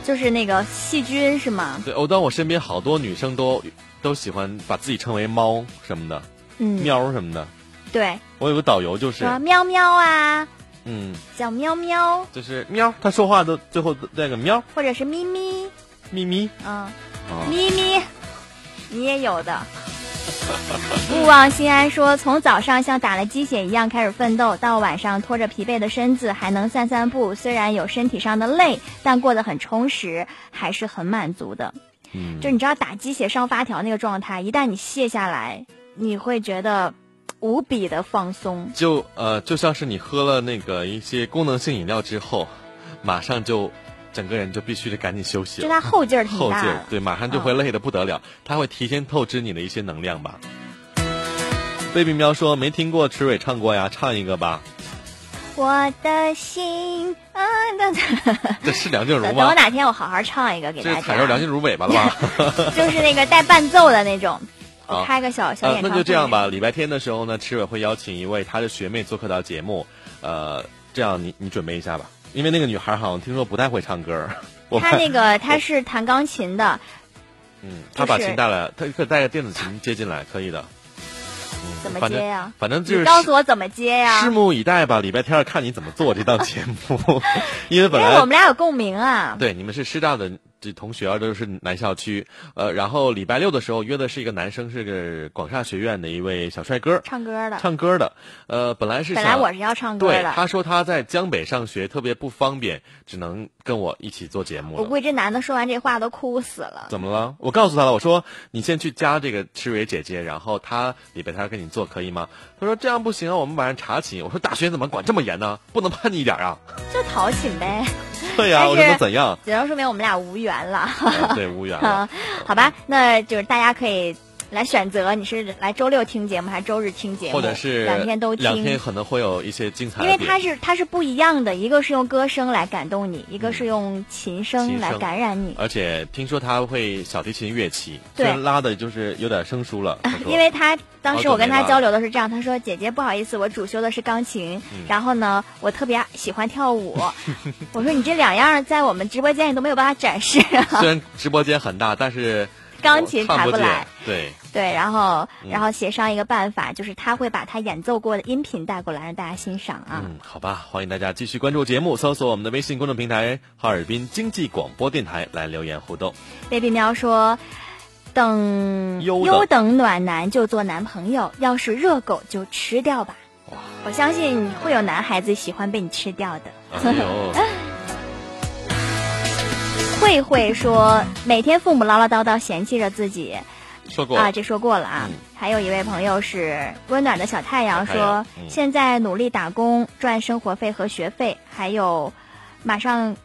就是那个细菌是吗？对，我当我身边好多女生都都喜欢把自己称为猫什么的，嗯，喵什么的。对，我有个导游就是，喵喵啊，嗯，叫喵喵，就是喵，他说话都最后带个喵或者是咪咪，咪咪，嗯，啊，咪咪，你也有的。勿忘心安说，从早上像打了鸡血一样开始奋斗，到晚上拖着疲惫的身子还能散散步，虽然有身体上的累，但过得很充实，还是很满足的。嗯，就你知道打鸡血上发条那个状态，一旦你卸下来，你会觉得无比的放松。就呃，就像是你喝了那个一些功能性饮料之后，马上就整个人就必须得赶紧休息了就他。后劲儿挺后劲大对，马上就会累得不得了，他会提前透支你的一些能量吧。baby 喵说没听过池伟唱过呀，唱一个吧。我的心啊，这是梁静茹吗等我？哪天我好好唱一个给大这是踩着梁，静茹尾巴了吧？就是那个带伴奏的那种，我开个小小呃演，唱会。那就这样吧。礼拜天的时候呢，池伟会邀请一位他的学妹做客到节目，呃，这样你你准备一下吧，因为那个女孩好像听说不太会唱歌。她那个她是弹钢琴的，嗯，她把琴带来，她可以带个电子琴接进来，可以的。嗯，怎么接呀反正就是你告诉我怎么接呀？拭目以待吧。礼拜天看你怎么做这档节目，因为本来我们俩有共鸣啊。对，你们是师大的这同学啊，都是南校区。呃，然后礼拜六的时候约的是一个男生，是个广厦学院的一位小帅哥，唱歌的，唱歌的。呃，本来是本来我是要唱歌对，的，他说他在江北上学，特别不方便，只能跟我一起做节目。我估计这男的说完这话都哭死了。怎么了？我告诉他了，我说你先去加这个赤蕊姐姐，然后他礼拜天跟你做可以吗？他说这样不行啊，我们晚上查寝。我说大学怎么管这么严呢？不能叛逆一点啊？就讨寝呗，对呀、但我说怎样？只能说明我们俩无缘了。啊对，无缘了啊。好吧，那就是大家可以来选择，你是来周六听节目还是周日听节目，或者是两天都听。两天可能会有一些精彩因为的点。它是它是不一样的，一个是用歌声来感动你，一个是用琴声来感染你。而且听说他会小提琴乐器，对拉的就是有点生疏了。因为他当时我跟他交流的是这样，他说：“姐姐，不好意思，我主修的是钢琴，嗯然后呢，我特别喜欢跳舞。”我说：“你这两样在我们直播间里都没有办法展示啊。虽然直播间很大，但是钢琴弹不来。对，”对，然后嗯然后协商一个办法，就是他会把他演奏过的音频带过来让大家欣赏啊。嗯，好吧，欢迎大家继续关注节目，搜索我们的微信公众平台“哈尔滨经济广播电台”来留言互动。baby 喵说。等优等暖男就做男朋友，要是热狗就吃掉吧。哇，我相信会有男孩子喜欢被你吃掉的。哎呦，慧慧说，每天父母唠唠叨叨嫌弃着自己说过啊，这说过了啊。嗯还有一位朋友是温暖的小太阳说，嗯现在努力打工赚生活费和学费，还有马上。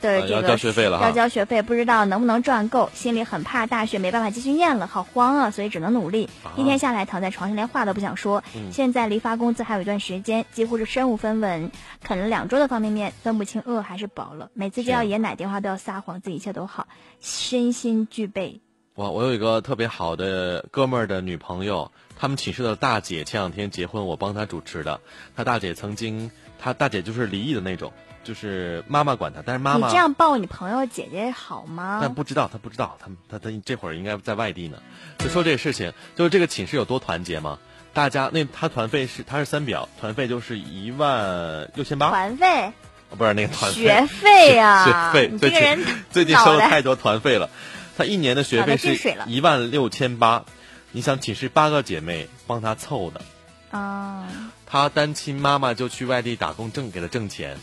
的呃要这个交学费了要交学费，不知道能不能赚够，心里很怕大学没办法继续念了，好慌啊！所以只能努力。啊一天下来，躺在床上连话都不想说。嗯现在离发工资还有一段时间，几乎是身无分文，啃了两周的方便面，分不清饿还是饱了。每次接到爷爷奶电话都要撒谎，自己一切都好，身心俱备。哇，我有一个特别好的哥们儿的女朋友，他们寝室的大姐前两天结婚，我帮她主持的。她大姐曾经，她大姐就是离异的那种，就是妈妈管他，但是妈妈你这样抱你朋友姐姐好吗？但不知道，他不知道，他他他这会儿应该在外地呢。就说这个事情，就是这个寝室有多团结吗？大家那他团费是他是三表，团费就是一万六千八，团费、不是那个团费学费呀、学费你这个人最近收了太多团费了，他一年的学费是一万六千八，你想寝室八个姐妹帮他凑的，啊，他单亲妈妈就去外地打工挣给他挣钱，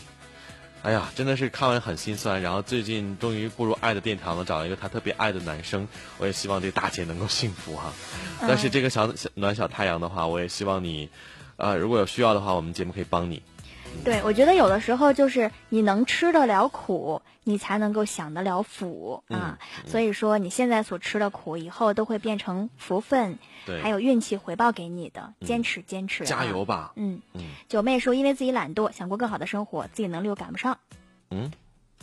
哎呀，真的是看完很心酸。然后最近终于步入爱的殿堂了，找了一个他特别爱的男生，我也希望这大姐能够幸福哈。嗯但是这个小小暖小太阳的话，我也希望你，呃，如果有需要的话，我们节目可以帮你。对，我觉得有的时候就是你能吃得了苦，你才能够享得了福啊。嗯。所以说，你现在所吃的苦，以后都会变成福分，对，还有运气回报给你的。嗯。坚持，坚持、加油！吧，嗯，嗯。九妹说，因为自己懒惰，想过更好的生活，自己能力又赶不上，嗯，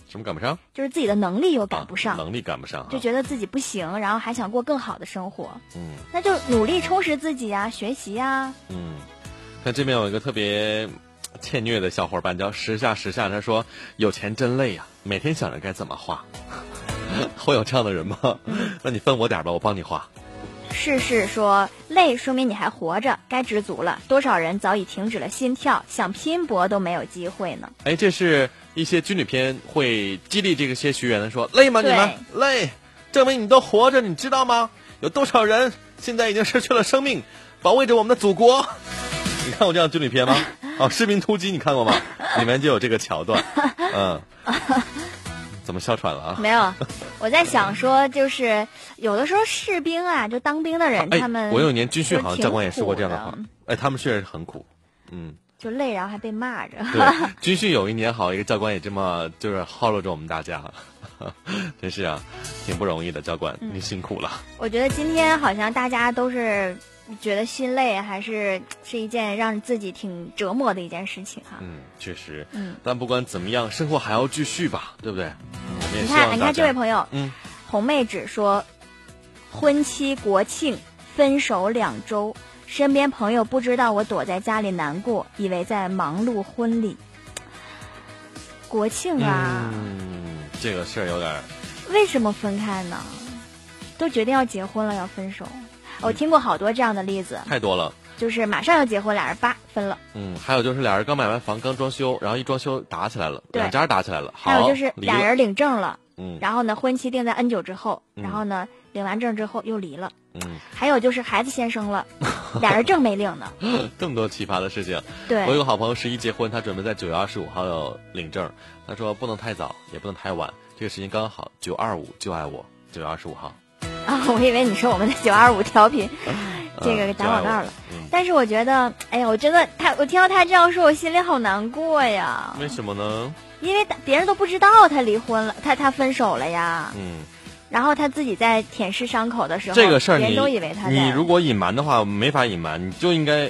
什么赶不上？就是自己的能力又赶不上，啊能力赶不上哈，就觉得自己不行，然后还想过更好的生活，嗯。那就努力充实自己呀、学习呀、嗯，看这边有一个特别欠虐的小伙伴叫时下时下，他说有钱真累呀，每天想着该怎么花。会有这样的人吗？那你分我点吧，我帮你花。世事说累，说明你还活着，该知足了。多少人早已停止了心跳，想拼搏都没有机会呢。哎，这是一些军旅片会激励这个些学员的说累吗？你们累，证明你都活着，你知道吗？有多少人现在已经失去了生命，保卫着我们的祖国？你看过这样军旅片吗？哦，士兵突击你看过吗？里面就有这个桥段，嗯。怎么哮喘了啊？没有，我在想说，就是有的时候士兵啊，就当兵的人，他们我有一年军训，好像教官也说过这样的话。哎，他们确实很苦，嗯，就累，然后还被骂着。对，军训有一年好，一个教官也这么就是耗着着我们大家，真是啊，挺不容易的。教官，你辛苦了。我觉得今天好像大家都是。觉得心累，还是是一件让自己挺折磨的一件事情哈。嗯，确实。嗯，但不管怎么样，生活还要继续吧，对不对？你看，你看这位朋友，嗯，红妹纸说，婚期国庆分手两周，身边朋友不知道我躲在家里难过，以为在忙碌婚礼。国庆啊，嗯，这个事儿有点。为什么分开呢？都决定要结婚了，要分手。我听过好多这样的例子，太多了。就是马上要结婚，俩人叭分了。嗯，还有就是俩人刚买完房，刚装修，然后一装修打起来了，两家打起来了。还有就是俩人领证了，嗯，然后呢，婚期定在 N 久之后，然后呢，领完证之后又离了。嗯，还有就是孩子先生了，俩人证没领呢。这么多奇葩的事情。对，我有个好朋友十一结婚，他准备在九月二十五号要领证，他说不能太早，也不能太晚，这个时间刚好九二五就爱我，九月二十五号。啊，我以为你说我们的九二五调频，这个打广告了。但是我觉得，哎呀，我真的他，我听到他这样说，我心里好难过呀。为什么呢？因为别人都不知道他离婚了，他他分手了呀。嗯。然后他自己在舔舐伤口的时候，这个事儿你都以为他你如果隐瞒的话，没法隐瞒，你就应该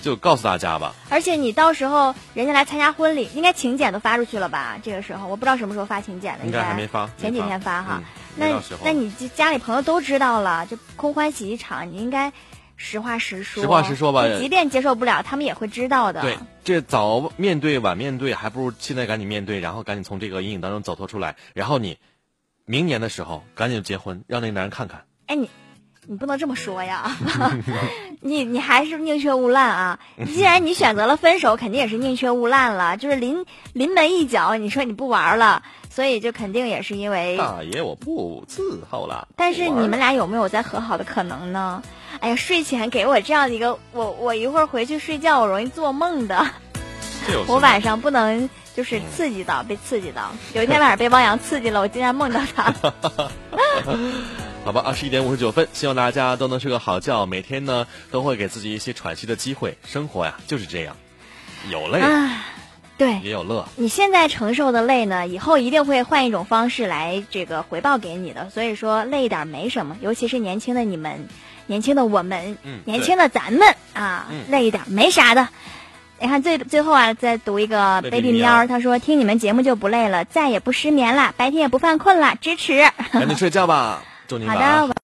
就告诉大家吧。而且你到时候人家来参加婚礼，应该请柬都发出去了吧？这个时候我不知道什么时候发请柬的，应该还没发，前几天发哈。那那你家里朋友都知道了，就空欢喜一场，你应该实话实说。实话实说吧，即便接受不了，他们也会知道的。对，这早面对晚面对，还不如现在赶紧面对，然后赶紧从这个阴影当中走脱出来，然后你明年的时候赶紧结婚，让那个男人看看。哎，你你不能这么说呀，你你还是宁缺毋滥啊！既然你选择了分手，肯定也是宁缺毋滥了，就是临临门一脚，你说你不玩了。所以就肯定也是因为大爷我不伺候了。但是你们俩有没有再和好的可能呢？哎呀，睡前给我这样的一个，我我一会儿回去睡觉，我容易做梦的。我晚上不能就是刺激到，被刺激到。有一天晚上被汪洋刺激了，我竟然梦到他。好吧，二十一点五十九分，希望大家都能睡个好觉，每天呢都会给自己一些喘息的机会。生活呀就是这样，有累。对，也有乐。你现在承受的累呢，以后一定会换一种方式来这个回报给你的。所以说累一点没什么，尤其是年轻的你们，年轻的我们，年轻的咱们啊，累一点没啥的。你看最最后啊，再读一个 baby 喵，他说听你们节目就不累了，再也不失眠了，白天也不犯困了，支持。赶紧睡觉吧，好的。